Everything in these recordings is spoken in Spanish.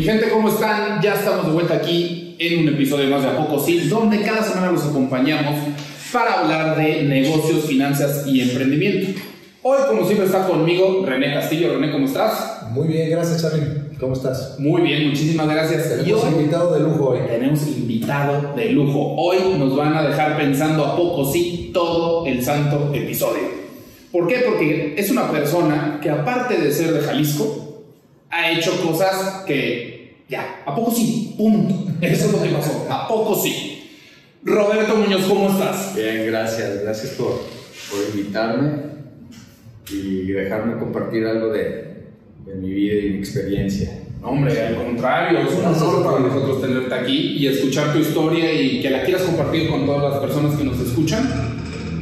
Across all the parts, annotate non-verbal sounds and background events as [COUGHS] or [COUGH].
Mi gente, ¿cómo están? Ya estamos de vuelta aquí en un episodio más de A Poco Sí, donde cada semana los acompañamos para hablar de negocios, finanzas y emprendimiento. Hoy, como siempre, está conmigo René Castillo. René, ¿cómo estás? Muy bien, gracias, Charly. ¿Cómo estás? Muy bien, muchísimas gracias. Tenemos invitado de lujo hoy. Tenemos invitado de lujo. Hoy nos van a dejar pensando a poco sí todo el santo episodio. ¿Por qué? Porque es una persona que aparte de ser de Jalisco, ha hecho cosas que ya, a poco sí, punto. [LAUGHS] Eso es lo que pasó, a poco sí. Roberto Muñoz, ¿cómo estás? Bien, gracias, gracias por, por invitarme y dejarme compartir algo de, de mi vida y mi experiencia. Hombre, al contrario, es un honor para nosotros tenerte aquí y escuchar tu historia y que la quieras compartir con todas las personas que nos escuchan.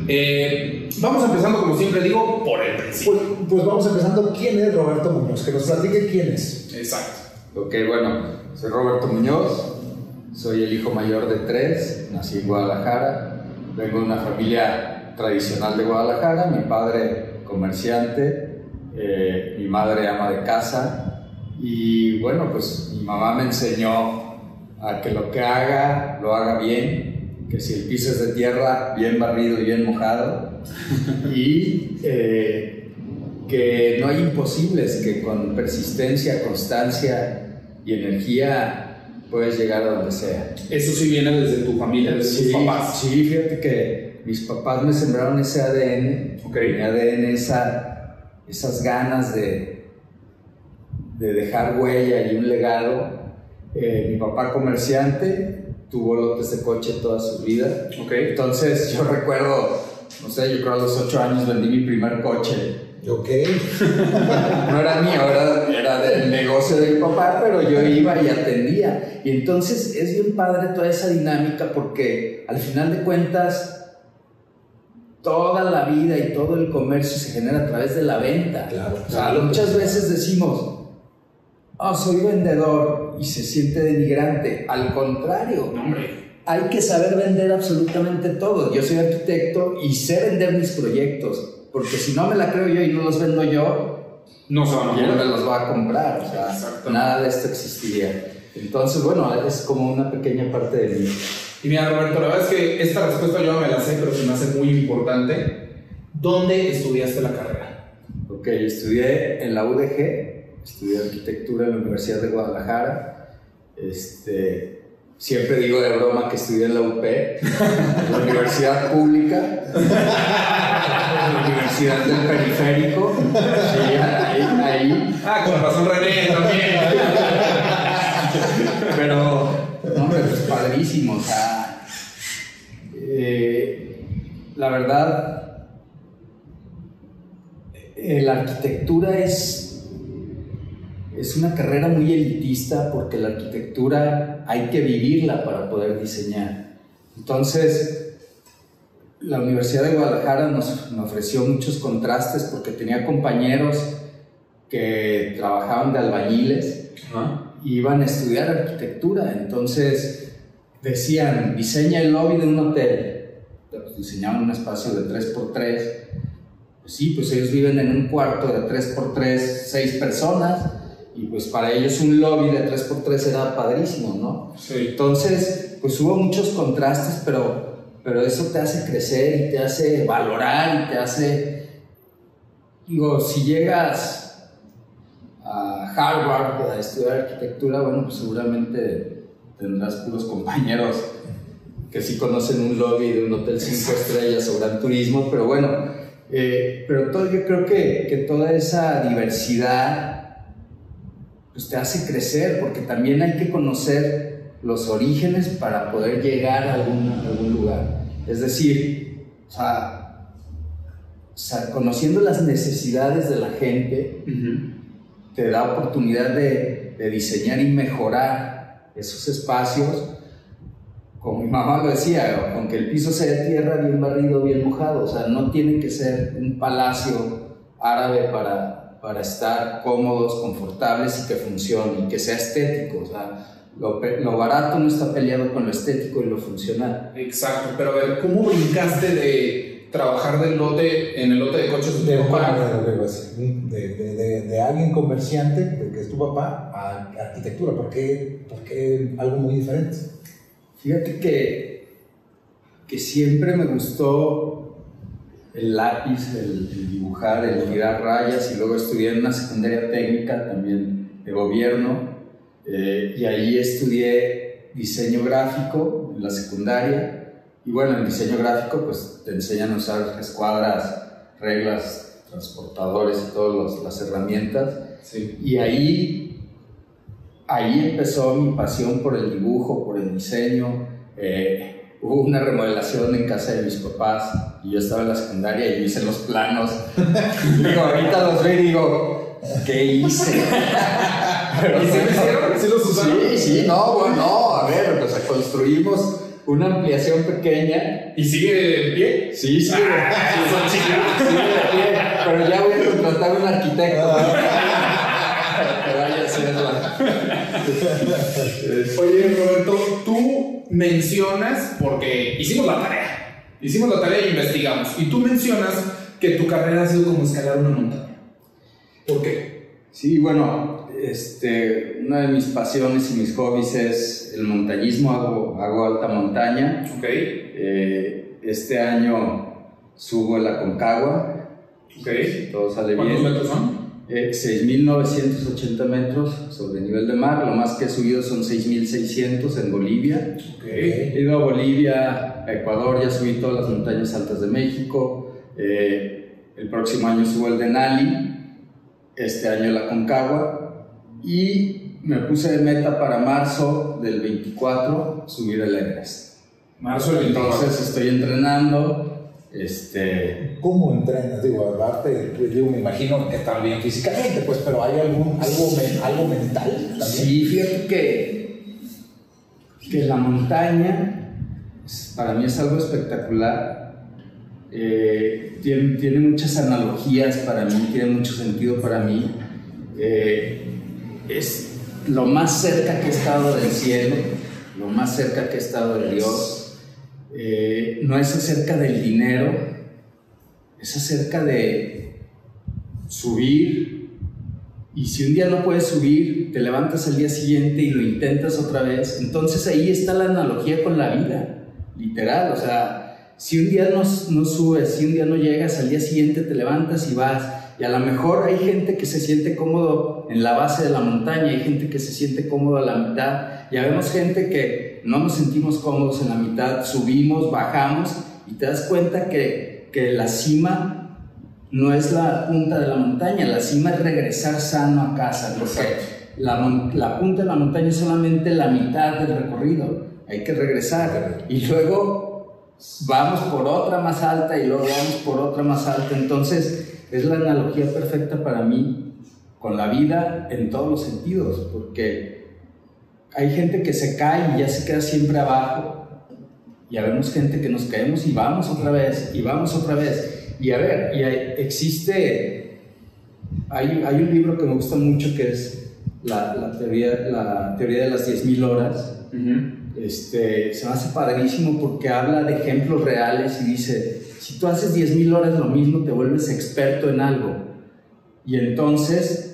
Eh, vamos empezando, como siempre digo, por el principio. Pues, pues vamos empezando. ¿Quién es Roberto Muñoz? Que nos platique quién es. Exacto. Ok, bueno, soy Roberto Muñoz, soy el hijo mayor de tres, nací en Guadalajara, vengo de una familia tradicional de Guadalajara, mi padre comerciante, eh, mi madre ama de casa y bueno, pues mi mamá me enseñó a que lo que haga, lo haga bien, que si el piso es de tierra, bien barrido y bien mojado y eh, que no hay imposibles, que con persistencia, constancia y energía puedes llegar a donde sea. Eso sí viene desde tu familia, desde Sí, tus papás. sí, fíjate que mis papás me sembraron ese ADN, Ok. mi ADN, esa, esas ganas de, de dejar huella y un legado. Eh, mi papá comerciante tuvo lotes de coche toda su vida. Ok. Entonces yo recuerdo, no sé, yo creo a los ocho años vendí mi primer coche. Ok. [LAUGHS] No era mío, era, era del negocio de mi papá, pero yo iba y atendía. Y entonces es bien padre toda esa dinámica porque al final de cuentas toda la vida y todo el comercio se genera a través de la venta. Claro. O sea, muchas veces decimos, oh, soy vendedor y se siente denigrante. Al contrario, hombre. hay que saber vender absolutamente todo. Yo soy arquitecto y sé vender mis proyectos, porque si no me la creo yo y no los vendo yo, No se van a ¿quién me los va a comprar? O sea, nada de esto existiría. Entonces, bueno, es como una pequeña parte de mí. Y mira, Roberto, la verdad es que esta respuesta yo no me la sé, pero se me hace muy importante. ¿Dónde estudiaste la carrera? Ok, estudié en la UDG, estudié arquitectura en la Universidad de Guadalajara. Este, siempre digo de broma que estudié en la UP, la Universidad Pública, [LAUGHS] la Universidad del Periférico. Sí, ahí, ahí. Ah, con razón René también. Pero, no, hombre, pues padrísimo, o sea, eh, la verdad, eh, la arquitectura es, es una carrera muy elitista porque la arquitectura hay que vivirla para poder diseñar. Entonces, la Universidad de Guadalajara nos, ofreció muchos contrastes porque tenía compañeros que trabajaban de albañiles Ajá. iban a estudiar arquitectura, entonces decían, diseña el lobby de un hotel, Pues diseñaban un espacio de 3x3, pues sí, pues ellos viven en un cuarto de 3x3, 6 personas, y pues para ellos un lobby de 3x3 era padrísimo, ¿no? Sí. Entonces, pues hubo muchos contrastes, pero, pero eso te hace crecer y te hace valorar y te hace, digo, si llegas a Harvard a estudiar arquitectura, bueno, pues seguramente tendrás puros compañeros que sí conocen un lobby de un hotel cinco estrellas o gran turismo, pero bueno, eh, pero todo, yo creo que, que toda esa diversidad pues te hace crecer, porque también hay que conocer los orígenes para poder llegar a algún, a algún lugar. Es decir, o sea, o sea, conociendo las necesidades de la gente, te da oportunidad de, de diseñar y mejorar esos espacios. Como mi mamá lo decía, con que el piso sea de tierra, bien barrido, bien mojado. O sea, no tiene que ser un palacio árabe para, para estar cómodos, confortables y que funcione y que sea estético. O sea, lo, barato no está peleado con lo estético y lo funcional. Exacto, pero a ver, ¿cómo brincaste de trabajar del lote, en el lote de coches de tu papá? de, de- de- de- de alguien comerciante, de que es tu tu papá a arquitectura? ¿Por qué, por qué algo muy diferente? Fíjate que, que siempre me gustó el lápiz, el, el dibujar, el tirar rayas y luego estudié en una secundaria técnica también de gobierno eh, y ahí estudié diseño gráfico en la secundaria y bueno, en diseño gráfico pues te enseñan a usar escuadras, reglas, transportadores y todas las herramientas Sí. y ahí, ahí empezó mi pasión por el dibujo, por el diseño. Eh, hubo una remodelación en casa de mis papás y yo estaba en la secundaria y hice los planos. [LAUGHS] digo, ahorita los veo y digo, ¿qué hice? [LAUGHS] ¿Y se lo hicieron? ¿Sí los usaron? Sí, sí, no, bueno, no, a ver, sea, construimos una ampliación pequeña. ¿Y sigue en pie? Sí, sí, Ah, sí, sí, sí, pero ya voy a contratar a un arquitecto. para que vaya a hacerla. Oye, Roberto, tú mencionas, porque hicimos la tarea, hicimos la tarea e investigamos, y tú mencionas que tu carrera ha sido como escalar una montaña. ¿Por qué? Sí, bueno, este, una de mis pasiones y mis hobbies es el montañismo, hago, hago alta montaña. Ok, Eh, este año subo el Aconcagua, ok. todo sale ¿Cuántos bien. metros son? Eh, 6.980 metros sobre nivel de mar, lo más que he subido son 6.600 en Bolivia. Ok. He ido a Bolivia, a Ecuador, ya subí todas las montañas altas de México. Eh, el próximo año subo el Denali, este año la Concagua. Y me puse de meta para marzo del 24 subir el Everest. Marzo del 24. Entonces estoy entrenando. Este, ¿Cómo entrenas? Digo, aparte, digo, me imagino que también físicamente, pues, pero ¿hay algún, algo, men- algo mental también? Sí, fíjate que, que la montaña para mí es algo espectacular. Eh, tiene, tiene muchas analogías para mí, tiene mucho sentido para mí. Eh, es lo más cerca que he estado del cielo, lo más cerca que he estado de Dios. Eh, no es acerca del dinero, es acerca de subir, y si un día no puedes subir, te levantas al día siguiente y lo intentas otra vez. Entonces ahí está la analogía con la vida, literal. O sea, si un día no, no subes, si un día no llegas, al día siguiente te levantas y vas. Y a lo mejor hay gente que se siente cómodo en la base de la montaña, hay gente que se siente cómodo a la mitad. Ya vemos gente que no nos sentimos cómodos en la mitad, subimos, bajamos y te das cuenta que, que la cima no es la punta de la montaña, la cima es regresar sano a casa, porque la, punta de la montaña es solamente la mitad del recorrido, hay que regresar. Y luego vamos por otra más alta y luego vamos por otra más alta, entonces es la analogía perfecta para mí con la vida en todos los sentidos, porque hay gente que se cae y ya se queda siempre abajo, ya vemos gente que nos caemos y vamos otra vez, y vamos otra vez. Y a ver, y hay- existe, hay, hay un libro que me gusta mucho que es la, la teoría, la teoría de las 10.000 horas. Este, se me hace padrísimo porque habla de ejemplos reales y dice, si tú haces 10.000 horas lo mismo, te vuelves experto en algo. Y entonces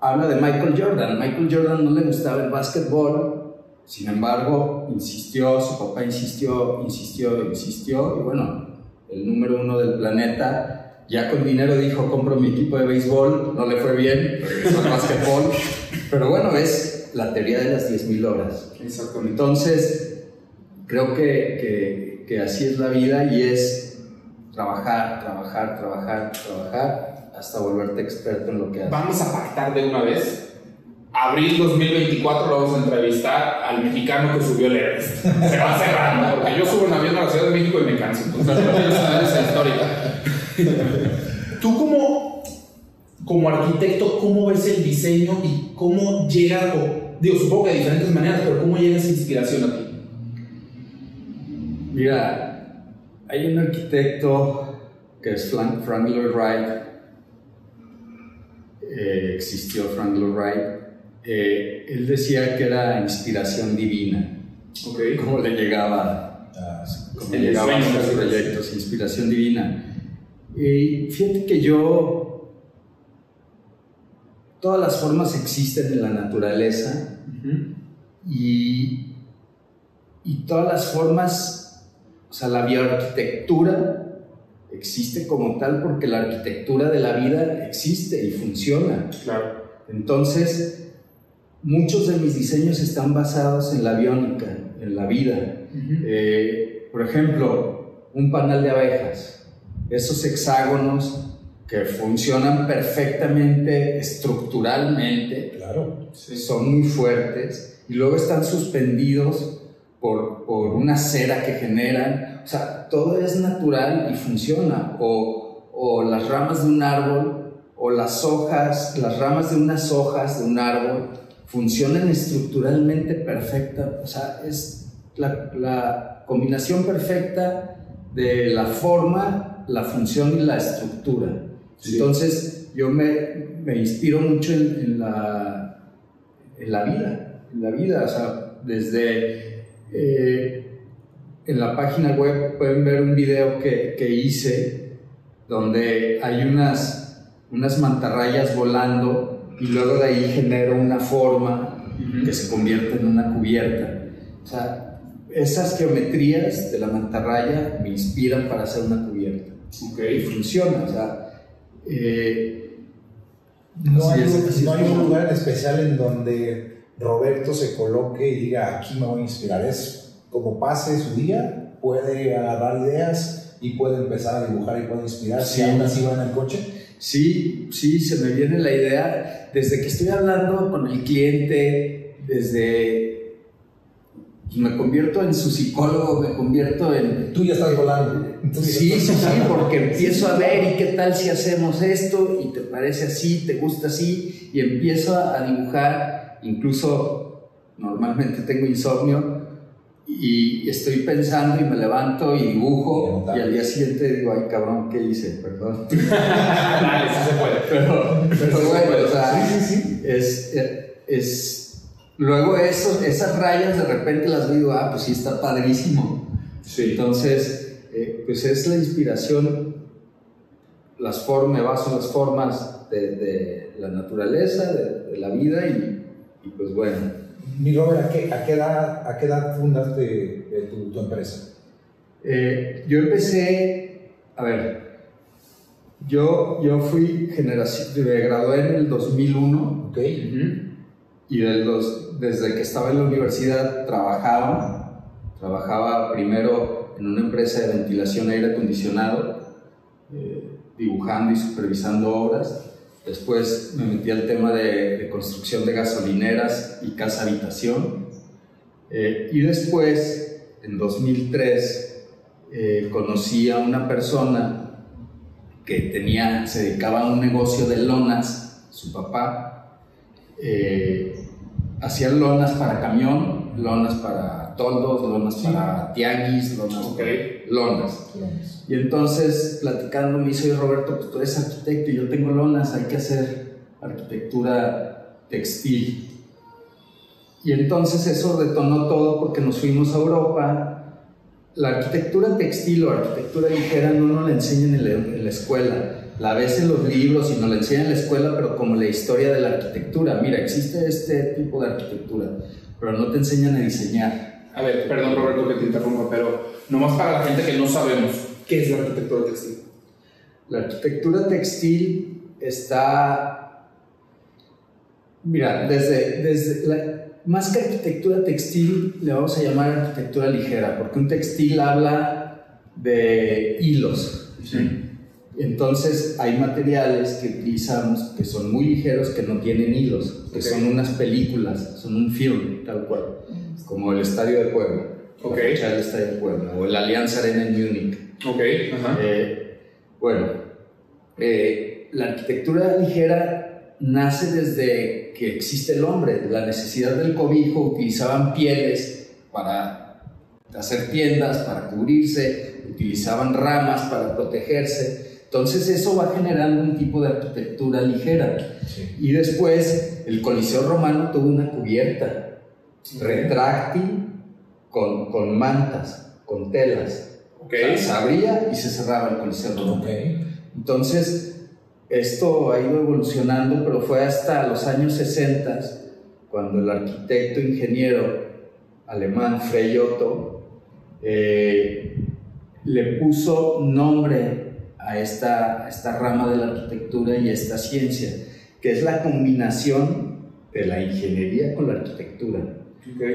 habla de Michael Jordan. Michael Jordan no le gustaba el básquetbol, sin embargo, insistió, su papá insistió, insistió, insistió, y bueno, el número uno del planeta, ya con dinero dijo, compro mi equipo de béisbol, no le fue bien, regresó al básquetbol, [LAUGHS] pero bueno, es la teoría de las 10.000 horas. Entonces, creo que, que, que así es la vida y es trabajar, trabajar, trabajar, trabajar hasta volverte experto en lo que haces. Vamos a pactar de una vez. Abril 2024 lo vamos a entrevistar al mexicano que subió el Everest. Se va cerrando, porque yo subo en avión a la Ciudad de México y me canso. Entonces, no quiero saber esa historia. Tú como, como arquitecto, ¿cómo ves el diseño y cómo llega, o, digo, supongo que de diferentes maneras, pero cómo llega esa inspiración a ti? Mira, hay un arquitecto que es Frank, Frank Lloyd Wright. Eh, existió Frank Lloyd Wright. Eh, él decía que era inspiración divina. Ok. ¿Cómo le llegaba cómo El llegaban los proyectos, inspiración divina. Y fíjate que yo todas las formas existen en la naturaleza y, y todas las formas, o sea, la bioarquitectura existe como tal porque la arquitectura de la vida existe y funciona. Claro. Entonces, muchos de mis diseños están basados en la biónica, en la vida. Eh, por ejemplo, un panal de abejas, esos hexágonos que funcionan perfectamente estructuralmente, Claro. son muy fuertes y luego están suspendidos por, por una cera que generan. O sea, todo es natural y funciona. O, o las ramas de un árbol o las hojas, las ramas de unas hojas de un árbol funcionan estructuralmente perfecta. O sea, es la, la combinación perfecta de la forma, la función y la estructura. Sí. Entonces, yo me, me inspiro mucho en, en la, en la vida, en la vida, o sea, desde eh, en la página web pueden ver un video que, que hice donde hay unas, unas mantarrayas volando y luego de ahí genero una forma que se convierte en una cubierta. O sea, esas geometrías de la mantarraya me inspiran para hacer una cubierta. Ok. Y funciona, o sea, eh, No hay, es, no hay un lugar en especial en donde Roberto se coloque y diga, aquí me voy a inspirar. Es como pase su día, puede agarrar ideas y puede empezar a dibujar y puede inspirarse. Sí. Y aún así va en el coche. Sí, sí, se me viene la idea desde que estoy hablando con el cliente, desde me convierto en su psicólogo, me convierto en Tú ya estás volando. Ya sí, sí, sí, porque empiezo a ver y qué tal si hacemos esto y te parece así, te gusta así y empiezo a dibujar, incluso normalmente tengo insomnio y estoy pensando y me levanto y dibujo y al día siguiente digo, ay cabrón, ¿qué hice? Perdón. [LAUGHS] Dale, sí se puede. [LAUGHS] Pero, pero Sí, bueno, sí, o sea, sí, sí. Es, es, luego eso, esas rayas de repente las veo, ah, pues sí está padrísimo. Sí. Entonces, eh, pues es la inspiración, las formas, me baso en las formas de, de la naturaleza, de, de la vida y, y pues bueno. Mi Robert, ¿a qué, a qué edad, a qué edad fundaste eh, tu, tu empresa? Eh, yo empecé, a ver, yo, yo fui generación, me gradué en el 2001 ¿Ok? y del dos- desde que estaba en la universidad trabajaba, trabajaba primero en una empresa de ventilación aire acondicionado, eh, dibujando y supervisando obras. Después me metí al tema de, de construcción de gasolineras y casa habitación. Eh, y después, en 2003, eh, conocí a una persona que tenía, se dedicaba a un negocio de lonas, su papá, eh, hacían lonas para camión, lonas para toldos, lonas para tianguis, lonas para lonas. Y entonces, platicando, me dice, "Oye, Roberto, pues tú eres arquitecto y yo tengo lonas, hay que hacer arquitectura textil. Y entonces eso detonó todo porque nos fuimos a Europa. La arquitectura textil o arquitectura ligera no nos la enseñan en la, en la escuela. La ves en los libros y nos la enseñan en la escuela, pero como la historia de la arquitectura. Mira, existe este tipo de arquitectura, pero no te enseñan a diseñar. A ver, perdón Roberto que te interrumpa, pero nomás para la gente que no sabemos, ¿qué es la arquitectura textil? La arquitectura textil está, mira, desde, desde la- más que arquitectura textil, le vamos a llamar arquitectura ligera, porque un textil habla de hilos. Entonces hay materiales que utilizamos que son muy ligeros, que no tienen hilos, que Ok. son unas películas, son un film, tal cual, como el Estadio de Puebla, Ok. la fecha del Estadio de Puebla, o el Alianza Arena en Múnich. Ok, ajá. Eh, bueno, eh, la arquitectura ligera nace desde que existe el hombre, la necesidad del cobijo, utilizaban pieles para hacer tiendas, para cubrirse, utilizaban ramas para protegerse. Entonces eso va generando un tipo de arquitectura ligera. Sí. Y después el Coliseo Romano tuvo una cubierta retráctil con, con mantas, con telas. Ok. O sea, se abría y se cerraba el Coliseo Romano. Entonces, esto ha ido evolucionando, pero fue hasta los años 60 cuando el arquitecto ingeniero alemán Frei Otto eh, le puso nombre a esta, a esta rama de la arquitectura y a esta ciencia, que es la combinación de la ingeniería con la arquitectura.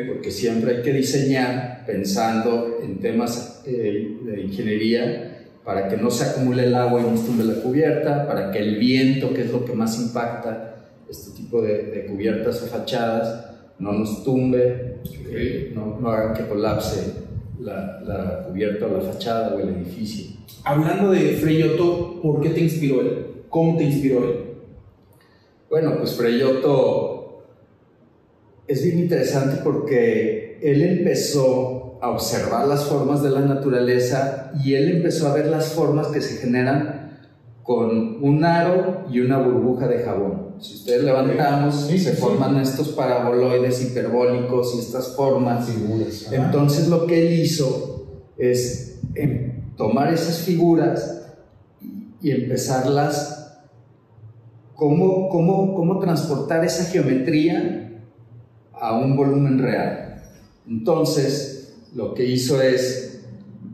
Porque siempre hay que diseñar pensando en temas eh, de ingeniería para que no se acumule el agua y no tumbe la cubierta, para que el viento, que es lo que más impacta este tipo de, cubiertas o fachadas, no nos tumbe, eh, no, no, haga que colapse la, la, cubierta o la fachada o el edificio. Hablando de Freyoto, ¿por qué te inspiró él? ¿Cómo te inspiró él? Bueno, pues Freyoto es bien interesante porque él empezó a observar las formas de la naturaleza y él empezó a ver las formas que se generan con un aro y una burbuja de jabón. Si ustedes levantamos, se forman estos paraboloides hiperbólicos y estas formas. Figuras. Entonces lo que él hizo es em, tomar esas figuras y empezarlas, cómo, cómo, cómo transportar esa geometría a un volumen real. Entonces, lo que hizo es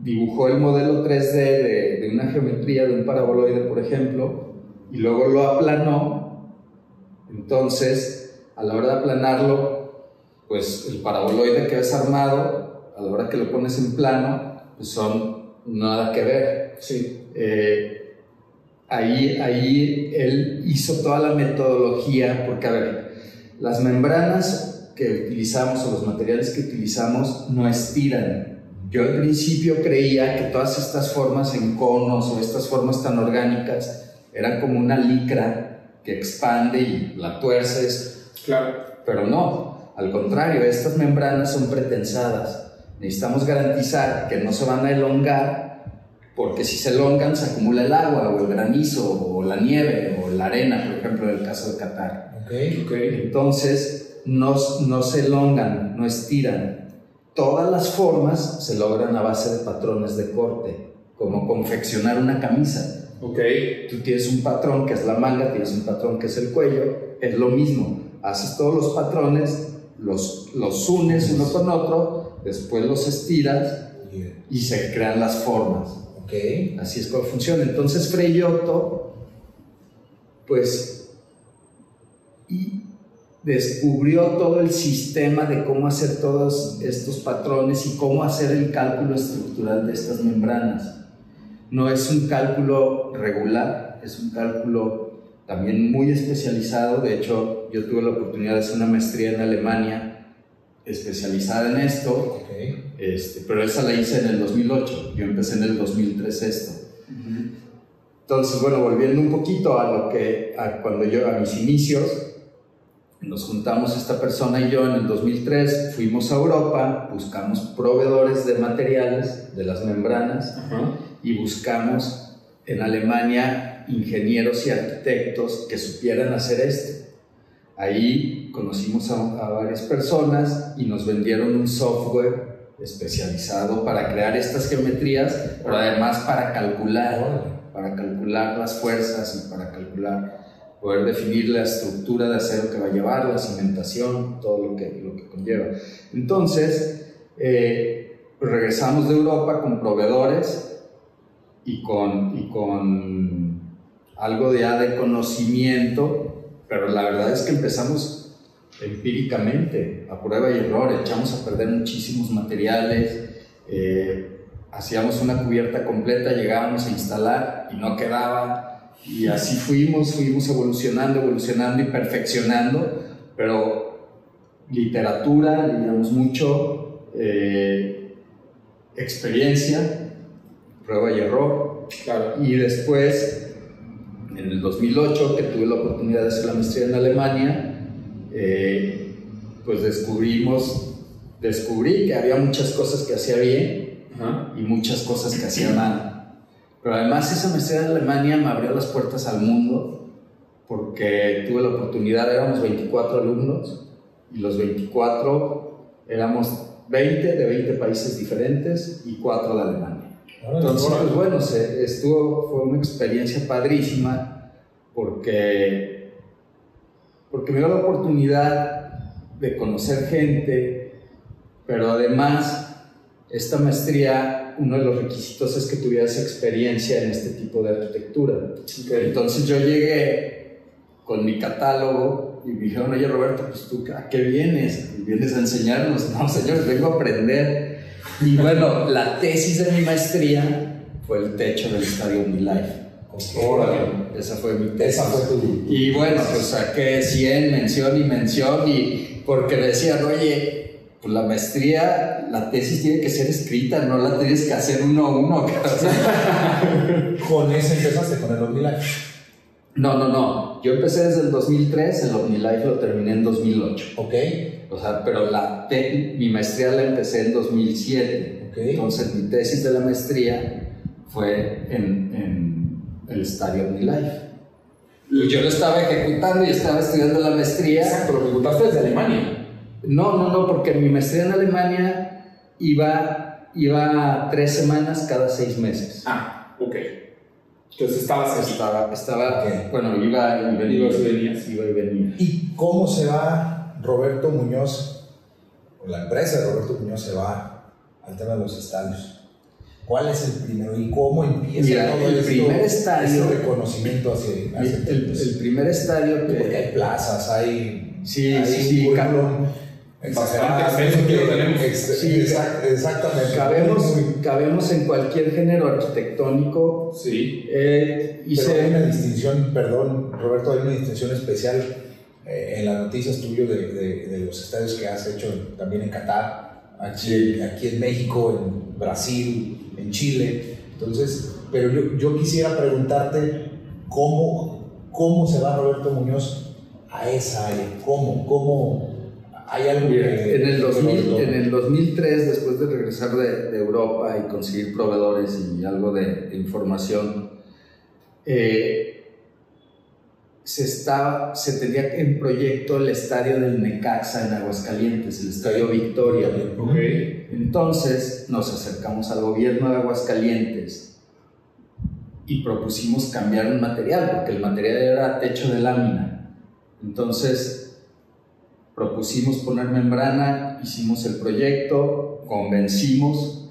dibujó el modelo 3D de, una geometría de un paraboloide, por ejemplo, y luego lo aplanó. Entonces, a la hora de aplanarlo, pues el paraboloide que ves armado, a la hora que lo pones en plano, pues son nada que ver. Sí. Eh, ahí, ahí él hizo toda la metodología, porque a ver, las membranas que utilizamos o los materiales que utilizamos no estiran. Yo al principio creía que todas estas formas en conos o estas formas tan orgánicas eran como una licra que expande y la tuerces. Claro. Pero no, al contrario, estas membranas son pretensadas. Necesitamos garantizar que no se van a elongar porque si se elongan se acumula el agua o el granizo o la nieve o la arena, por ejemplo, en el caso de Qatar. Okay. Okay. Entonces, no, no se elongan, no estiran. Todas las formas se logran a base de patrones de corte, como confeccionar una camisa. Ok. Tú tienes un patrón que es la manga, tienes un patrón que es el cuello, es lo mismo. Haces todos los patrones, los, los unes uno con otro, después los estiras y se crean las formas. Okay. Así es como funciona. Entonces Freyoto, pues, y descubrió todo el sistema de cómo hacer todos estos patrones y cómo hacer el cálculo estructural de estas membranas. No es un cálculo regular, es un cálculo también muy especializado. De hecho, yo tuve la oportunidad de hacer una maestría en Alemania especializada en esto, este, pero esa la hice en el 2008, yo empecé en el 2003 esto. Entonces, bueno, volviendo un poquito a lo que, a cuando yo, a mis inicios, nos juntamos esta persona y yo en el 2003, fuimos a Europa, buscamos proveedores de materiales de las membranas y buscamos en Alemania ingenieros y arquitectos que supieran hacer esto. Ahí conocimos a, varias personas y nos vendieron un software especializado para crear estas geometrías, pero además para calcular, para calcular las fuerzas y para calcular poder definir la estructura de acero que va a llevar, la cimentación, todo lo que, lo que conlleva. Entonces, eh, regresamos de Europa con proveedores y con, y con algo ya de conocimiento, pero la verdad es que empezamos empíricamente, a prueba y error, echamos a perder muchísimos materiales, eh, hacíamos una cubierta completa, llegábamos a instalar y no quedaba, y así fuimos, fuimos evolucionando, evolucionando y perfeccionando, pero literatura, digamos mucho, eh, experiencia, prueba y error. Y después, en el 2008, que tuve la oportunidad de hacer la maestría en Alemania, eh, pues descubrimos, descubrí que había muchas cosas que hacía bien y muchas cosas que hacía mal. Pero además esa maestría en Alemania me abrió las puertas al mundo porque tuve la oportunidad, éramos 24 alumnos y los 24 éramos 20 de 20 países diferentes y 4 de Alemania. Entonces, pues bueno, se, estuvo, fue una experiencia padrísima porque, porque me dio la oportunidad de conocer gente, pero además esta maestría, uno de los requisitos es que tuvieras experiencia en este tipo de arquitectura. Entonces yo llegué con mi catálogo y me dijeron, oye Roberto, pues tú a qué vienes? ¿Vienes a enseñarnos? [LAUGHS] No, señores, vengo a aprender. Y bueno, la tesis de mi maestría fue el techo del estadio Life. Órale. Esa fue mi tesis. Esa fue tu. Y bueno, pues saqué 100, mención y mención, y porque decían, oye, pues la maestría, la tesis tiene que ser escrita, no la tienes que hacer uno a uno. [LAUGHS] ¿Con ese empezaste, con el OmniLife? No, no, no. Yo empecé desde el 2003, el OmniLife lo terminé en 2008. Ok. O sea, pero la mi maestría la empecé en 2007. Ok. Entonces mi tesis de la maestría fue en, en el estadio OmniLife. Yo lo estaba ejecutando y estaba estudiando la maestría. Exacto, lo ejecutaste desde Alemania. No, no, no, porque mi maestría en Alemania iba, iba tres semanas cada seis meses. Ah, ok. Entonces estabas aquí. Estaba, estaba bueno, iba y venía. Ibas y venías. Iba y venía. ¿Y cómo se va Roberto Muñoz, o la empresa de Roberto Muñoz se va al tema de los estadios? ¿Cuál es el primero y cómo empieza Mira, todo el esto, primer estadio, ese reconocimiento hacia, hacia el, el, el primer estadio que... Porque hay plazas, hay... Sí, hay sí, sí, currículum Bastante exagerado, extenso que lo tenemos. ex- Sí, exact- exactamente. Cabemos, cabemos en cualquier género arquitectónico. Sí. Eh, Pero hay una distinción, perdón, Roberto, hay una distinción especial eh, en las noticias tuyas de, de- de los estadios que has hecho también en Qatar, aquí, aquí en México, en Brasil, en Chile. Entonces, pero yo, yo quisiera preguntarte cómo, cómo se va Roberto Muñoz a esa área, cómo, cómo hay algo que... en, el 2000 Roberto- en el 2003, después de regresar de, de Europa y conseguir proveedores y algo de, de información, eh, se, estaba, se tenía en proyecto el estadio del Necaxa en Aguascalientes, el estadio Victoria. Ok. Entonces nos acercamos al gobierno de Aguascalientes y propusimos cambiar un material, porque el material era techo de lámina. Entonces propusimos poner membrana, hicimos el proyecto, convencimos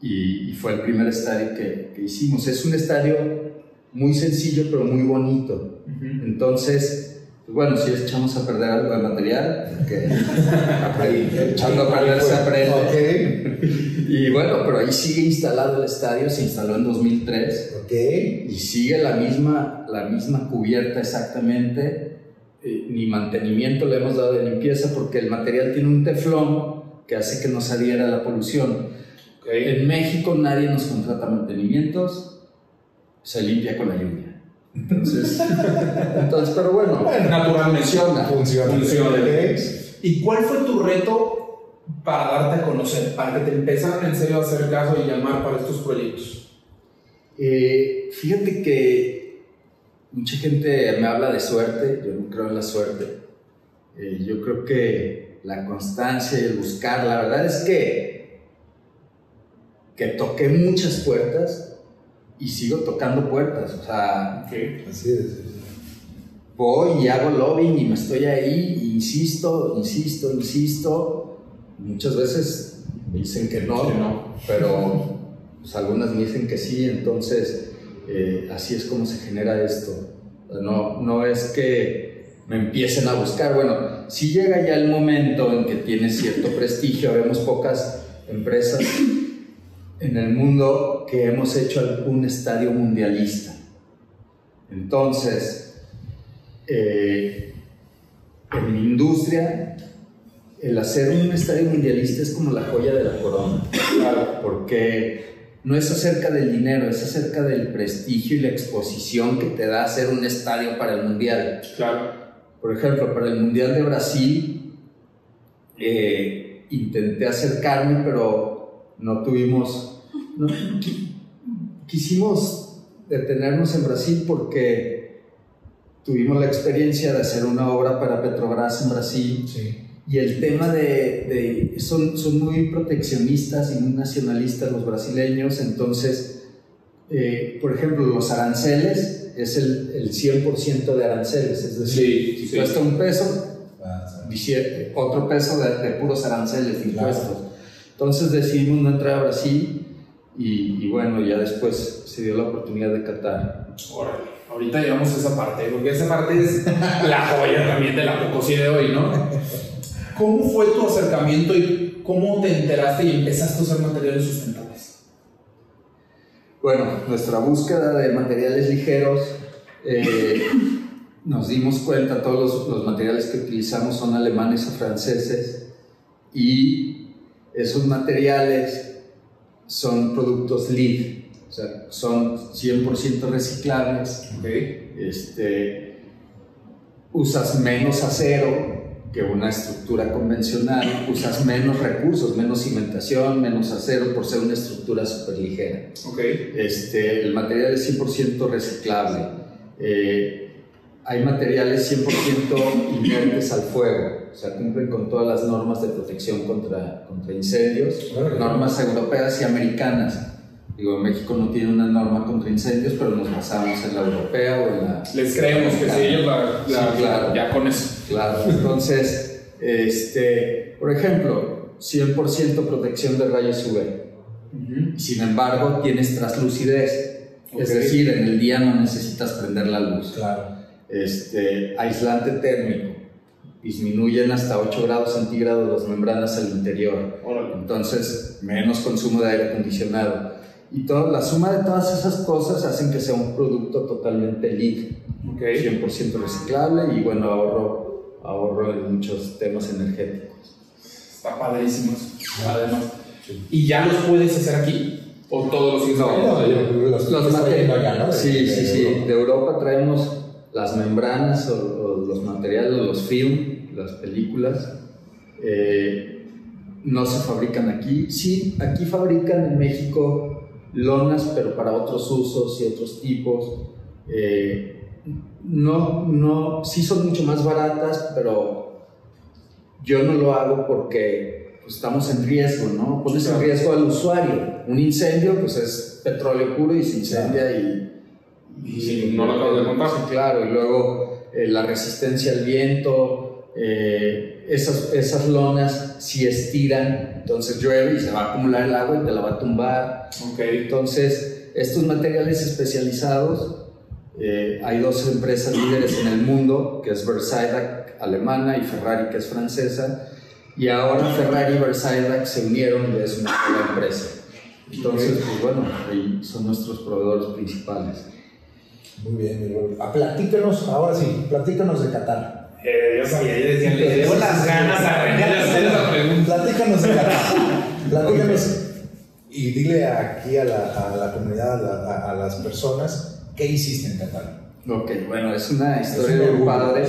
y, y fue el primer estadio que, que hicimos. Es un estadio muy sencillo pero muy bonito. Entonces, pues bueno, si echamos a perder algo de material, ahí, [LAUGHS] echando a perder se aprende. Ok, Y bueno, pero ahí sigue instalado el estadio, se instaló en 2003 ok. y sigue la misma, la misma cubierta exactamente, eh, ni mantenimiento le hemos dado de limpieza porque el material tiene un teflón que hace que no se adhiera a la polución. En México nadie nos contrata mantenimientos, se limpia con la lluvia. Entonces, [LAUGHS] entonces pero bueno, Naturalmente. funciona. Funciona. ¿Y cuál fue tu reto para darte a conocer, para que te empezaran en serio a hacer caso y llamar para estos proyectos? Eh, fíjate que mucha gente me habla de suerte, yo no creo en la suerte. Eh, yo creo que la constancia y el buscar, la verdad es que, que toqué muchas puertas y sigo tocando puertas. O sea, Así es. voy y hago lobbying y me estoy ahí, e insisto, insisto, insisto. Muchas veces me dicen que no, Que no. pero pues, algunas me dicen que sí, entonces eh, así es como se genera esto. No, no es que me empiecen a buscar, bueno, si llega ya el momento en que tiene cierto prestigio, vemos pocas empresas en el mundo que hemos hecho un estadio mundialista. Entonces, eh, en mi industria, el hacer un estadio mundialista es como la joya de la corona, Claro. porque no es acerca del dinero, es acerca del prestigio y la exposición que te da hacer un estadio para el mundial. Claro. Por ejemplo, para el mundial de Brasil, eh, intenté acercarme, pero no tuvimos, no, quisimos detenernos en Brasil porque tuvimos la experiencia de hacer una obra para Petrobras en Brasil Sí. Y el tema de, de- son, son muy proteccionistas y muy nacionalistas los brasileños, entonces, eh, por ejemplo, los aranceles es el, el 100% de aranceles. Es decir, Sí, si sí. cuesta un peso, Ah, otro peso de, de puros aranceles de Claro. impuestos. Entonces decidimos no entrar a Brasil y, y bueno, ya después se dio la oportunidad de Qatar. Órale, ahorita llegamos a esa parte, porque esa parte es la joya también de la Pocosí de hoy, ¿no? [LAUGHS] ¿Cómo fue tu acercamiento y cómo te enteraste y empezaste a usar materiales sustentables? Bueno, nuestra búsqueda de materiales ligeros, eh, [COUGHS] nos dimos cuenta, todos los, los materiales que utilizamos son alemanes o franceses y esos materiales son productos LEED, o sea, son 100% reciclables, Ok. este, usas menos acero que una estructura convencional, usas menos recursos, menos cimentación, menos acero por ser una estructura súper ligera. Ok. Este, el material es 100% reciclable. Eh, hay materiales 100% inertes al fuego, o sea, cumplen con todas las normas de protección contra, contra incendios, Órale. normas europeas y americanas. Digo, México no tiene una norma contra incendios, pero nos basamos en la europea o en la... Les creemos que si ellos la, la- Sí, claro. ya con eso. Claro, entonces, este, por ejemplo, 100% protección de rayos UV. Sin embargo, tienes traslucidez. Es Ok. decir, en el día no necesitas prender la luz. Claro. Este, aislante térmico. Disminuyen hasta 8 grados centígrados las membranas al interior. Órale. Entonces, menos consumo de aire acondicionado. Y toda, la suma de todas esas cosas hacen que sea un producto totalmente LEED. Ok. 100% reciclable y bueno, ahorro, ahorro en muchos temas energéticos. Está padrísimos. Además. ¿Y ya los puedes hacer aquí? ¿O todos los trayendo de allá? los, Los allá, ¿no? Sí, sí, sí. De Europa traemos las membranas o, o los materiales, los film, las películas. Eh, no se fabrican aquí. Sí, aquí fabrican en México lonas, pero para otros usos y otros tipos. Eh, no, no, sí son mucho más baratas, pero yo no lo hago porque pues, estamos en riesgo, ¿no? Pones en Claro. riesgo al usuario. Un incendio, pues es petróleo puro y se incendia y... Y no lo acabas de contar. Sí, claro, y luego eh, la resistencia al viento, eh, esas, esas lonas si estiran, entonces llueve y se va a acumular el agua y te la va a tumbar. Ok. Entonces, estos materiales especializados, eh, hay dos empresas líderes en el mundo, que es Versaidac alemana y Ferrari que es francesa, y ahora Ferrari y Versaidac se unieron y es una sola empresa. Entonces, pues bueno, ahí son nuestros proveedores principales. Muy bien, mi. Ah, platícanos, ahora sí, platícanos de Qatar. Eh, yo sabía, yo decía, le debo las ganas a René de hacer esa pregunta. Platícanos de Qatar. [LAUGHS] Platícanos. Y dile aquí a la, a la comunidad, a, la- a las personas, ¿qué hiciste en Qatar? Ok, bueno, es una historia un bien orgullo. padre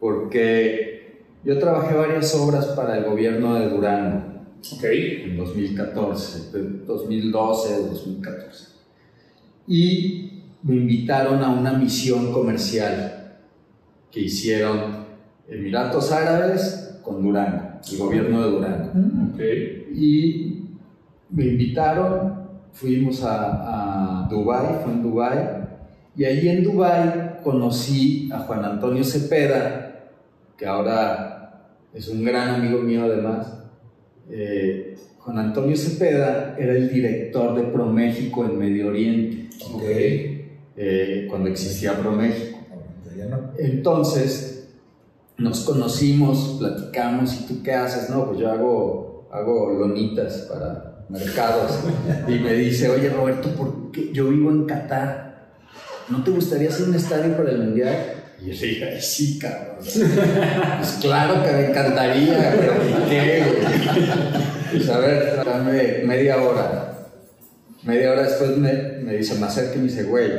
porque yo trabajé varias obras para el gobierno de Durango. Ok. en 2014, de 2012, 2014. Y me invitaron a una misión comercial que hicieron Emiratos Árabes con Durango, el gobierno de Durango. Ok. Y me invitaron, fuimos a, a Dubái, fue en Dubái, y allí en Dubái conocí a Juan Antonio Cepeda, que ahora es un gran amigo mío además. Eh, Juan Antonio Cepeda era el director de ProMéxico en Medio Oriente, eh, cuando existía ProMéxico. Entonces nos conocimos, platicamos, ¿y tú qué haces? No, pues yo hago, hago lonitas para mercados. [LAUGHS] Y me dice, oye Roberto, ¿por qué yo vivo en Qatar? ¿No te gustaría hacer un estadio para el Mundial? Y yo le dije, "Ay, sí, cabrón. Pues claro que me encantaría, pero ¿y ¿qué? Pues a ver, dame media hora. Media hora después me, me dice, me acerca y me dice, güey,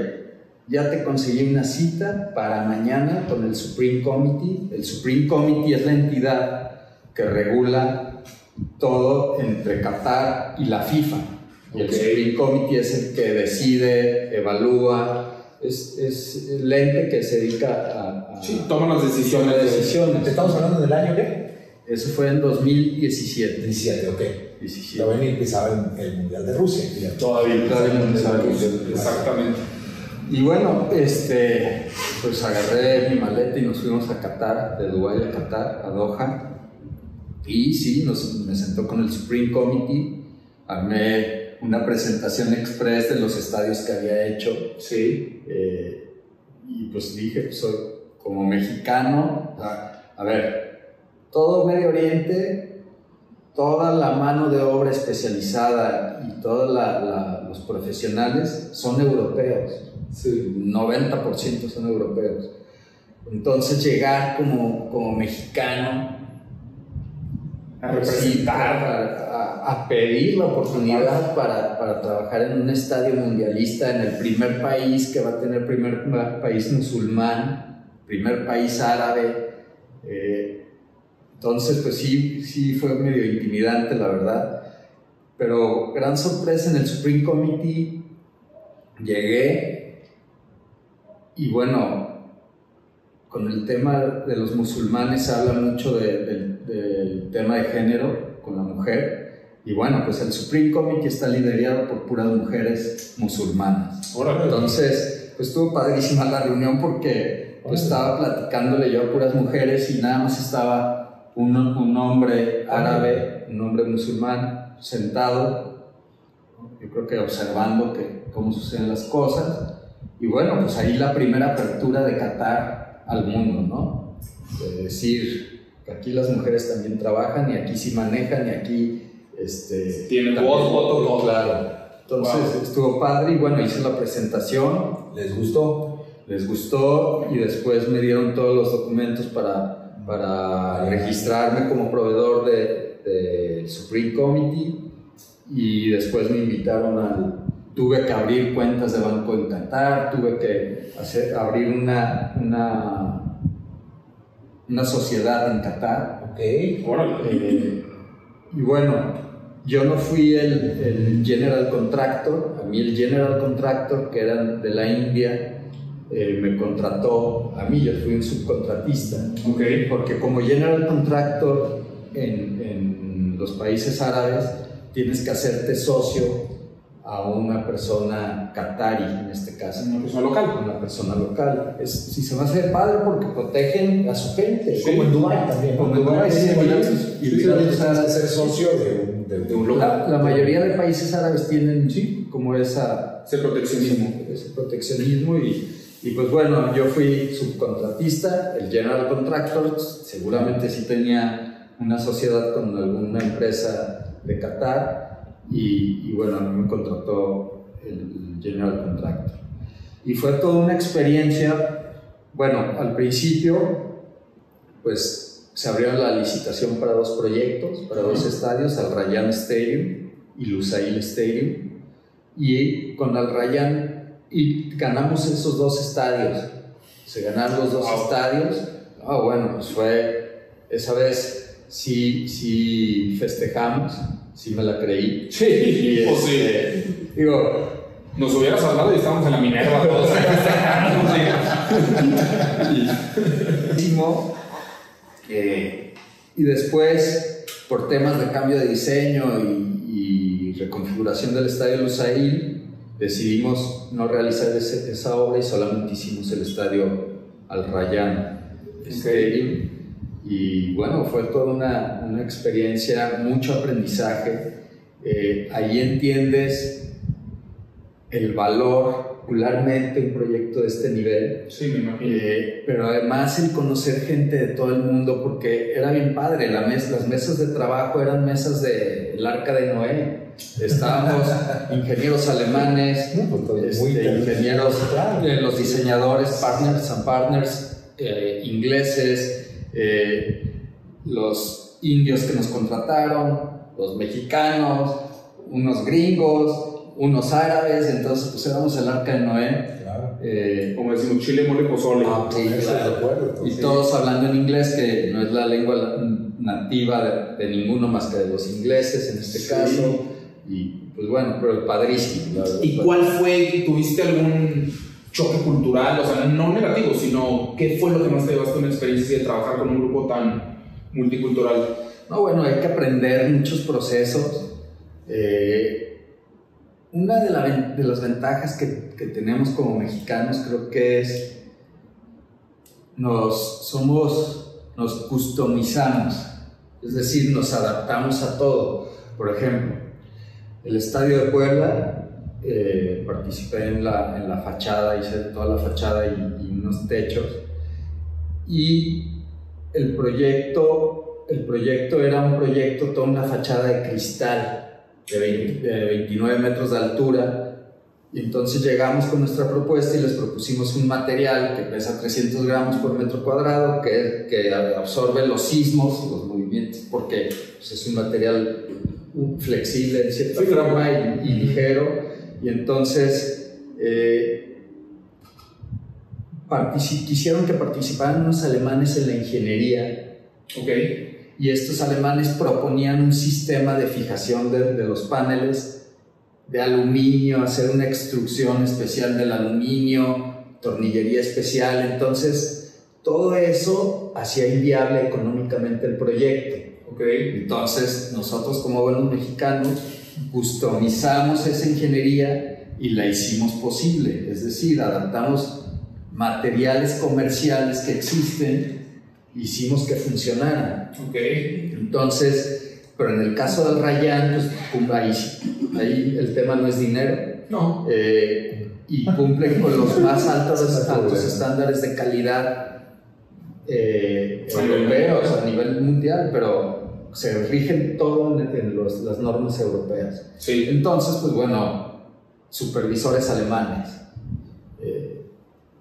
ya te conseguí una cita para mañana con el Supreme Committee. El Supreme Committee es la entidad que regula todo entre Qatar y la FIFA. El. Supreme Committee es el que decide, evalúa, es, es el ente que se dedica a, a Sí, toman las toma decisiones. de- decisiones. Estamos hablando del año qué? Eso fue en 2017. 17, ok. 17. Todavía ni empezaba el, el Mundial de Rusia. Todavía. Todavía no empezaba el Mundial. Exactamente. Y bueno, este, pues agarré mi maleta y nos fuimos a Qatar, de Dubái a Qatar, a Doha. Y sí, nos, me sentó con el Supreme Committee, armé una presentación express de los estadios que había hecho. Sí. Eh, y pues dije, pues soy como mexicano, a, a ver, todo Medio Oriente, toda la mano de obra especializada y todos los profesionales son europeos. Sí. 90% son europeos. Entonces llegar como, como mexicano A representar. a, a pedir la oportunidad para, para trabajar en un estadio mundialista en el primer país que va a tener primer pa- país musulmán, primer país árabe. eh, entonces, pues sí, sí fue medio intimidante, la verdad. Pero gran sorpresa en el Supreme Committee, llegué y bueno, con el tema de los musulmanes se habla mucho de- del- tema de género con la mujer. Y bueno, pues el Supreme Committee está liderado por puras mujeres musulmanas. Órale. Entonces, pues estuvo padrísima la reunión porque pues, estaba platicándole yo a puras mujeres y nada más estaba un, un hombre árabe, un hombre musulmán sentado, yo creo que observando que, cómo suceden las cosas. Y bueno, pues ahí la primera apertura de Qatar al mundo, ¿no? De decir aquí las mujeres también trabajan y aquí sí manejan y aquí... Este, Tienen voz, voto, todo. Claro. Entonces Wow. estuvo padre y bueno, hice la presentación, ¿Les gustó? les gustó y después me dieron todos los documentos para, para registrarme como proveedor de, de Supreme Committee y después me invitaron al... Tuve que abrir cuentas de banco en Qatar, tuve que hacer, abrir una, una, una sociedad en Qatar. Ok. Órale. Eh, y bueno, yo no fui el, el general contractor, a mí el general contractor, que era de la India, eh, me contrató a mí, yo fui un subcontratista. Ok. Porque como general contractor en, en los países árabes, tienes que hacerte socio a una persona qatari, en este caso Una persona local. una persona local. Es, si se me hace padre porque protegen a su gente. Sí. Como en Dubái también. Como en Dubái, sí, y- ser socio de un, de, De un La, local. la mayoría de países árabes tienen sí, como esa, Ese proteccionismo. ese proteccionismo y, y pues bueno, yo fui subcontratista, el general contractor, seguramente sí tenía una sociedad con alguna empresa de Qatar y, y bueno, a mí me contrató el general contractor. Y fue toda una experiencia, bueno, al principio pues se abrió la licitación para dos proyectos, para dos estadios, Al Rayyan Stadium y Lusail Stadium. Y con Al Rayyan y ganamos esos dos estadios. Se ganaron los dos Wow. estadios. Ah, bueno, pues fue esa vez sí, sí festejamos, sí me la creí. Sí, Y, pues sí. este, Digo, Nos hubieras hablado y estábamos en la Minerva todos. [LAUGHS] Último, eh, y después, por temas de cambio de diseño y, y reconfiguración del estadio Lusail, decidimos no realizar ese- esa obra y solamente hicimos el estadio Al Rayyan Stadium. Y bueno, fue toda una, una experiencia, mucho aprendizaje. Eh, ahí entiendes el valor, particularmente un proyecto de este nivel, Sí, me imagino. eh, pero además el conocer gente de todo el mundo, porque era bien padre, la mes- las mesas de trabajo eran mesas del arca de Noé. Estábamos [LAUGHS] ingenieros alemanes, pues, este, ingenieros, eh, los diseñadores, partners and partners, eh, ingleses, eh, los indios que nos contrataron, los mexicanos, unos gringos, unos árabes, entonces pues éramos el arca de Noé. Claro. eh, Como decimos, chile, mole, pozole. Ah, sí, claro. acuerdo, y sí. todos hablando en inglés, que no es la lengua nativa de, de ninguno más que de los ingleses en este Sí. caso. Y pues bueno, pero padrísimo. ¿Y cuál fue, tuviste algún choque cultural? O sea, no negativo, sino ¿qué fue lo que más te llevaste una experiencia de trabajar con un grupo tan multicultural? No, bueno, hay que aprender muchos procesos. Eh, una de, la- de las ventajas que, que tenemos como mexicanos creo que es nos somos nos customizamos es decir nos adaptamos a todo por ejemplo el estadio de Puebla eh, participé en la, en la fachada hice toda la fachada y, y unos techos. Y el proyecto el proyecto era un proyecto toda una fachada de cristal de, 20 de 29 metros de altura. Y entonces llegamos con nuestra propuesta y les propusimos un material que pesa 300 gramos por metro cuadrado, que, que absorbe los sismos, los movimientos, porque pues, es un material flexible en cierta Sí, forma y, y ligero. Y entonces eh, quisieron que participaran unos alemanes en la ingeniería Ok. y estos alemanes proponían un sistema de fijación de, de los paneles de aluminio, hacer una extrusión especial del aluminio, tornillería especial, entonces todo eso hacía inviable económicamente el proyecto. Ok. Entonces nosotros como buenos mexicanos customizamos esa ingeniería y la hicimos posible, es decir, adaptamos materiales comerciales que existen, hicimos que funcionaran. Ok. Entonces, pero en el caso del Rayán, pues cum- ahí, sí, ahí el tema no es dinero No. eh, y cumplen con los [LAUGHS] más altos, altos estándares de calidad eh, europeos a nivel mundial, pero se rigen todo en, en los- las normas europeas. Sí. Entonces, pues bueno, supervisores alemanes. eh,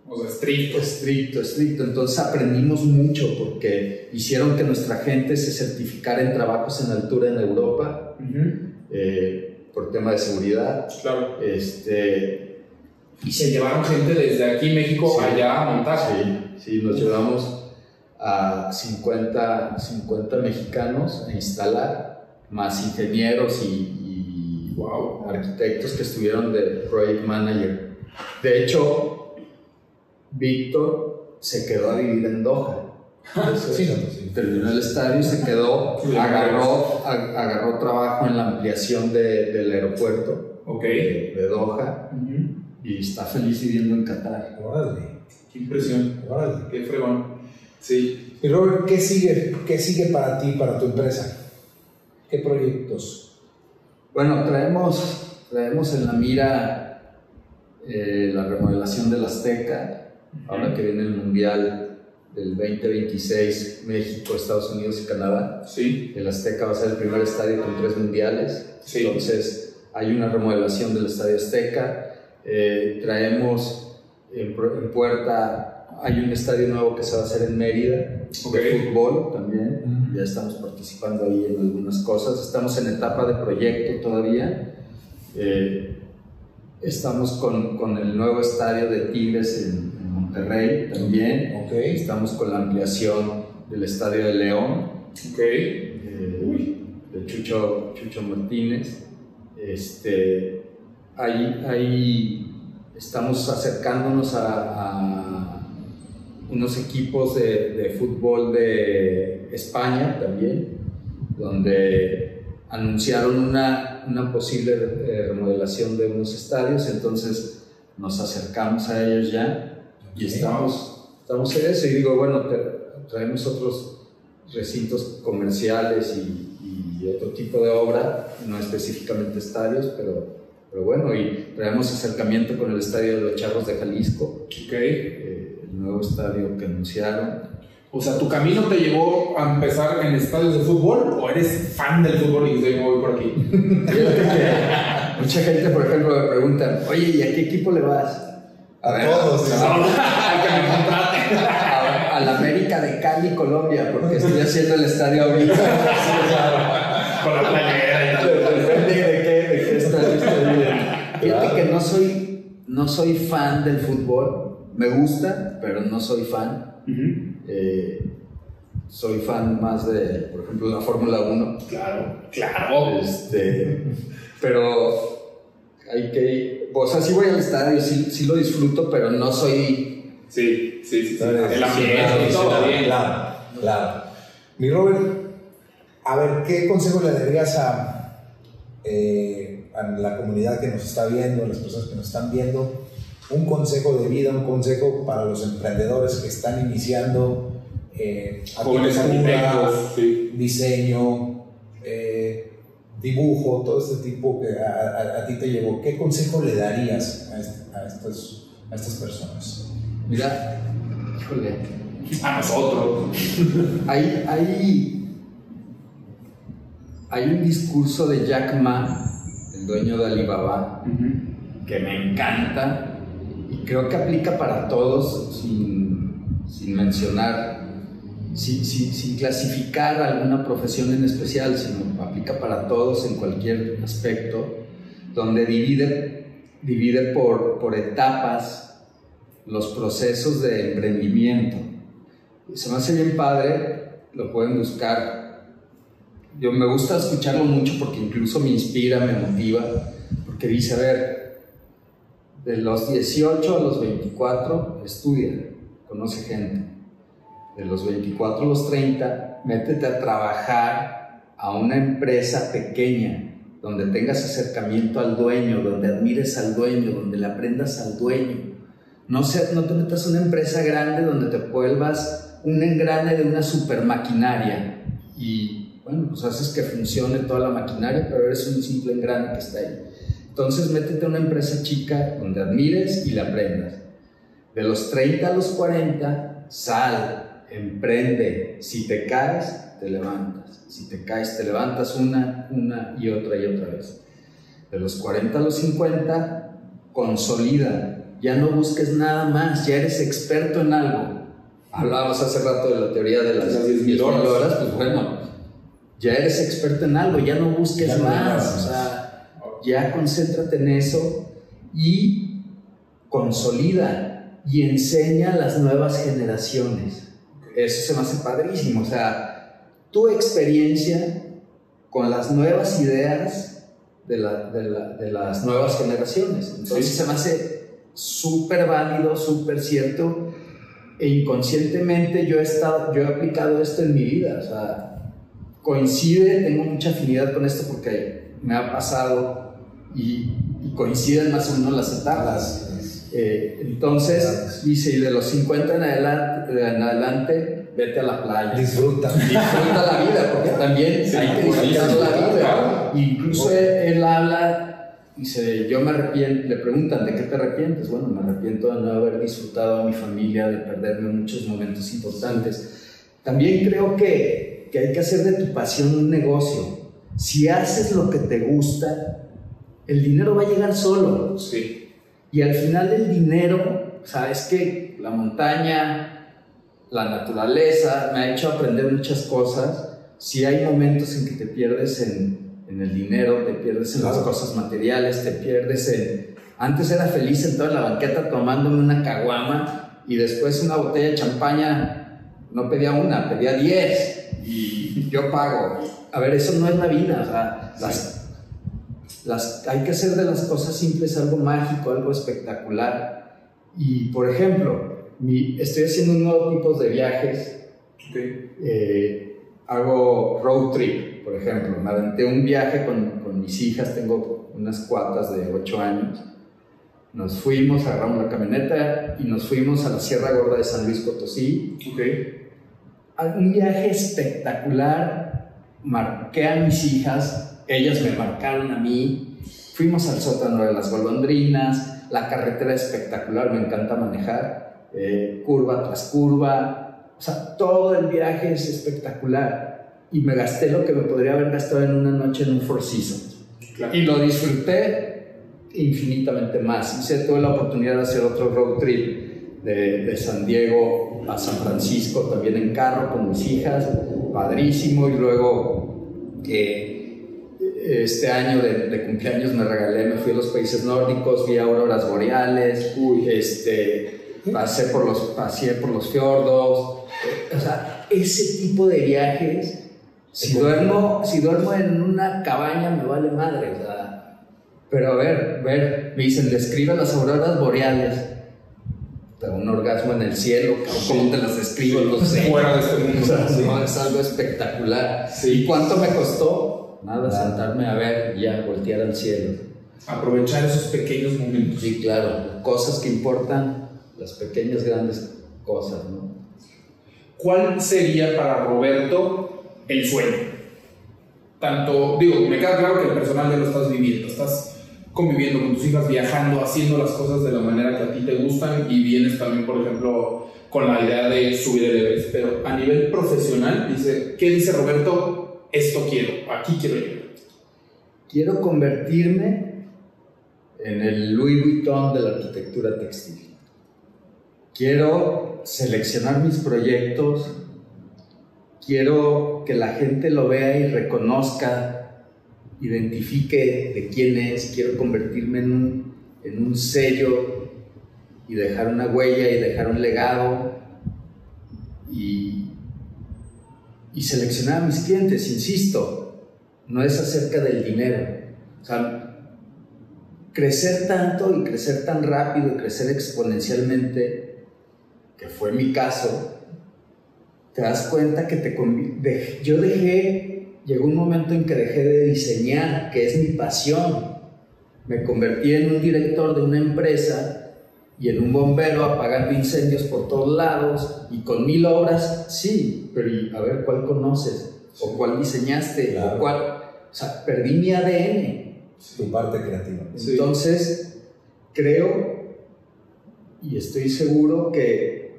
O sea, estricto. Estricto, estricto. Entonces aprendimos mucho porque hicieron que nuestra gente se certificara en trabajos en altura en Europa Ujú. eh, por tema de seguridad. Claro. Este, Y se llevaron gente desde aquí, México, Sí. allá a montar. sí, sí, nos llevamos a 50, 50 mexicanos a instalar, más ingenieros y, y Wow. arquitectos que estuvieron de project manager. De hecho, Víctor se quedó a vivir en Doha. Sí, no, sí. Terminó el estadio y se quedó, agarró, agarró trabajo en la ampliación de- del aeropuerto Ok. de, de Doha y está feliz viviendo en Qatar. Órale, Qué impresión. órale. Qué fregón. Sí. Y Robert, ¿qué sigue, ¿qué sigue para ti, para tu empresa? ¿Qué proyectos? Bueno, traemos, traemos en la mira eh, la remodelación del Azteca, ahora que viene el Mundial del 2026, México, Estados Unidos y Canadá. Sí. El Azteca va a ser el primer estadio con tres mundiales. Sí. Entonces, hay una remodelación del Estadio Azteca. Eh, traemos en puerta, hay un estadio nuevo que se va a hacer en Mérida, de fútbol también. Ya estamos participando ahí en algunas cosas. Estamos en etapa de proyecto todavía. Eh, estamos con, con el nuevo estadio de Tigres en, en Monterrey también. Ok. Estamos con la ampliación del estadio de León Ok. eh, Uy. de Chucho, Chucho Martínez. Este, ahí, ahí estamos acercándonos a, a unos equipos de, de fútbol de España también, donde anunciaron una, una posible eh, remodelación de unos estadios, entonces nos acercamos a ellos ya y estamos, estamos en eso. Y digo, bueno, traemos otros recintos comerciales y, y otro tipo de obra, no específicamente estadios, pero, pero bueno, y traemos acercamiento con el estadio de los Charros de Jalisco, Ok. eh, el nuevo estadio que anunciaron. O sea, ¿tu camino te llevó a empezar en estadios de fútbol o eres fan del fútbol y dices, voy por aquí? [LAUGHS] Mucha gente, por ejemplo, me pregunta, oye, ¿y a qué equipo le vas? A ver, todos. Ay, [LAUGHS] que me contraten. A, a la América de Cali, Colombia, porque estoy haciendo el estadio ahorita. [LAUGHS] Con la playera y tal. Depende de qué, de qué estadio estoy viendo. Fíjate que no soy, no soy fan del fútbol, me gusta, pero no soy fan. Eh, soy fan más de, por ejemplo, la Fórmula 1. Claro, claro. Este, pero hay que. O sea, sí voy al estadio, sí, sí lo disfruto, pero no soy. Sí, sí, sí. sí. Claro, El ambiente claro, y todo claro, bien. Claro, claro. Mi Robert, a ver, ¿qué consejo le darías a, eh, a la comunidad que nos está viendo, a las personas que nos están viendo, un consejo de vida, un consejo para los emprendedores que están iniciando eh, sí. diseño, eh, dibujo, todo este tipo que a, a- a ti te llevó. ¿Qué consejo le darías a, a estas, a estas personas? Mira, híjole, A nosotros. [LAUGHS] hay, hay, hay un discurso de Jack Ma, el dueño de Alibaba, que me encanta creo que aplica para todos sin, sin mencionar, sin, sin- sin clasificar alguna profesión en especial, sino aplica para todos en cualquier aspecto, donde divide, divide por, por etapas los procesos de emprendimiento. Se me hace bien padre, lo pueden buscar. Yo me gusta escucharlo mucho porque incluso me inspira, me motiva, porque dice, a ver, de los 18 a los 24, estudia, conoce gente. De los 24 a los 30, métete a trabajar a una empresa pequeña, donde tengas acercamiento al dueño, donde admires al dueño, donde le aprendas al dueño. No, se- no te metas a una empresa grande donde te vuelvas un engrane de una super maquinaria y bueno, pues haces que funcione toda la maquinaria, pero eres un simple engrane que está ahí. Entonces métete a una empresa chica donde admires y le aprendas. De los 30 a los 40, sal, emprende. Si te caes, te levantas. Si te caes, te levantas una, una y otra y otra vez. De los 40 a los 50, consolida. Ya no busques nada más, ya eres experto en algo. Hablábamos hace rato de la teoría de las Las 10.000 10.000 horas. pues bueno, ya eres experto en algo, ya no busques Ya no más. O sea, ya concéntrate en eso y consolida y enseña a las nuevas generaciones. Eso se me hace padrísimo. O sea, tu experiencia con las nuevas ideas de, la- de la- de las nuevas generaciones. Entonces Sí. se me hace súper válido, súper cierto. E inconscientemente yo he, estado, yo he aplicado esto en mi vida. O sea, coincide, tengo mucha afinidad con esto porque me ha pasado y, y coinciden más o menos las etapas. Eh, entonces, dice, y de los 50 en adelante, en adelante vete a la playa. Disfruta. Disfruta la vida, porque también Sí, hay que disfrutar la vida. Incluso él, él habla, dice, yo me arrepiento, le preguntan, ¿de qué te arrepientes? Bueno, me arrepiento de no haber disfrutado a mi familia, de perderme muchos momentos importantes. También creo que, que hay que hacer de tu pasión un negocio. Si haces lo que te gusta, el dinero va a llegar solo. Sí. Y al final el dinero, sabes que la montaña, la naturaleza, me ha hecho aprender muchas cosas. Si hay momentos en que te pierdes en, en el dinero, te pierdes en las cosas materiales, te pierdes en... Antes era feliz sentado en la banqueta tomándome una caguama y después una botella de champaña, no pedía una, pedía diez y yo pago. A ver, eso no es la vida, o sea, las, las, hay que hacer de las cosas simples algo mágico, algo espectacular. Y, por ejemplo, mi- estoy haciendo un nuevo tipo de viajes. Eh, hago road trip, por ejemplo. Me aventé un viaje con, con mis hijas, tengo unas cuatas de 8 años. Nos fuimos, agarramos la camioneta y nos fuimos a la Sierra Gorda de San Luis Potosí. Ok. Un viaje espectacular. Marqué a mis hijas, ellas me marcaron a mí. Fuimos al sótano de las golondrinas. La carretera espectacular, me encanta manejar. eh, curva tras curva. O sea, todo el viaje es espectacular. Y me gasté lo que me podría haber gastado en una noche en un Four Seasons. Claro. Y lo disfruté infinitamente más. Hice, tuve la oportunidad de hacer otro road trip de, de San Diego a San Francisco, también en carro con mis hijas, padrísimo. Y luego, eh, este año de, de cumpleaños me regalé, me fui a los países nórdicos, vi auroras boreales, Uy. este, pasé por los, pasé por los fiordos. O sea, ese tipo de viajes si duermo, si duermo en una cabaña me vale madre, o sea, pero a ver, ver, me dicen, describe las auroras boreales. Un orgasmo en el cielo, ¿cómo te las describo? No sé. Fuera de este O mundo. sea, Sí. no, es algo espectacular. Sí. ¿Y cuánto me costó? Nada, sentarme a ver, ya voltear al cielo. Aprovechar esos pequeños momentos. Sí, claro, cosas que importan, las pequeñas, grandes cosas, ¿no? ¿Cuál sería para Roberto el sueño? Tanto, digo, me queda claro que el personal ya lo estás viviendo, estás conviviendo con tus hijas, viajando, haciendo las cosas de la manera que a ti te gustan y vienes también, por ejemplo, con la idea de subir el Everest. Pero a nivel profesional, dice, ¿qué dice Roberto? Esto quiero, aquí quiero llegar. Quiero convertirme en el Louis Vuitton de la arquitectura textil. Quiero seleccionar mis proyectos, quiero que la gente lo vea y reconozca, identifique de quién es, quiero convertirme en un, en un sello y dejar una huella y dejar un legado y, y seleccionar a mis clientes, insisto, no es acerca del dinero. O sea, crecer tanto y crecer tan rápido y crecer exponencialmente, que fue mi caso, te das cuenta que te yo dejé, llegó un momento en que dejé de diseñar, que es mi pasión. Me convertí en un director de una empresa y en un bombero apagando incendios por todos lados y con mil obras, sí, pero a ver cuál conoces o cuál diseñaste o cuál, o sea, perdí mi ADN. Tu parte creativa. Entonces, creo y estoy seguro que,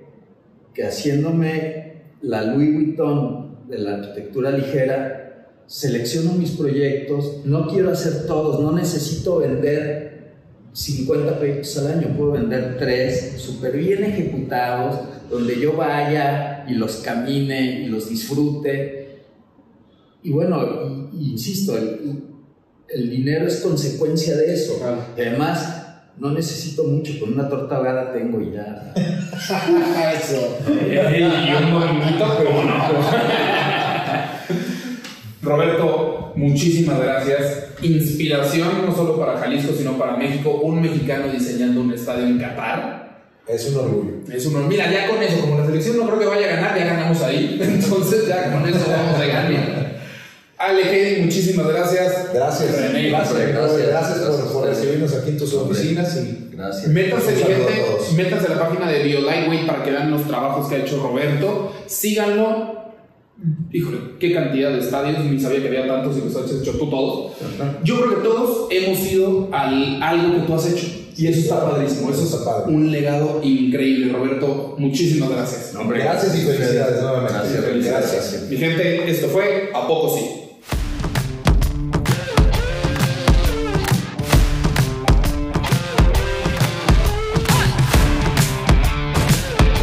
que haciéndome la Louis Vuitton de la arquitectura ligera, selecciono mis proyectos, no quiero hacer todos, no necesito vender 50 proyectos al año, puedo vender 3 súper bien ejecutados, donde yo vaya y los camine y los disfrute. Y bueno, insisto, el, el, dinero es consecuencia de eso. Además, no necesito mucho, con una torta ahogada tengo y ya. [LAUGHS] Eso. y un movimiento, pero no. Roberto, muchísimas gracias. Inspiración no solo para Jalisco, sino para México. Un mexicano diseñando un estadio en Qatar. Es un orgullo. Es un orgullo. Mira, ya con eso, como la selección no creo que vaya a ganar, ya ganamos ahí. [LAUGHS] Entonces, ya con eso vamos a ganar. Ale, muchísimas gracias. Gracias. René, gracias, gracias, gracias, por, por, recibirnos aquí en tus oficinas. Y gracias. Métanse, gente, métanse a la página de BioLightweight para que vean los trabajos que ha hecho Roberto. Síganlo. Híjole, qué cantidad de estadios, ni sabía que había tantos y los has hecho tú todos. Yo creo que todos hemos ido al algo que tú has hecho. Y eso está padrísimo, eso está padre. Un legado increíble, Roberto. Muchísimas gracias. No, hombre, gracias y felicidades nuevamente. Gracias, gracias. Mi gente, esto fue A Poco Sí.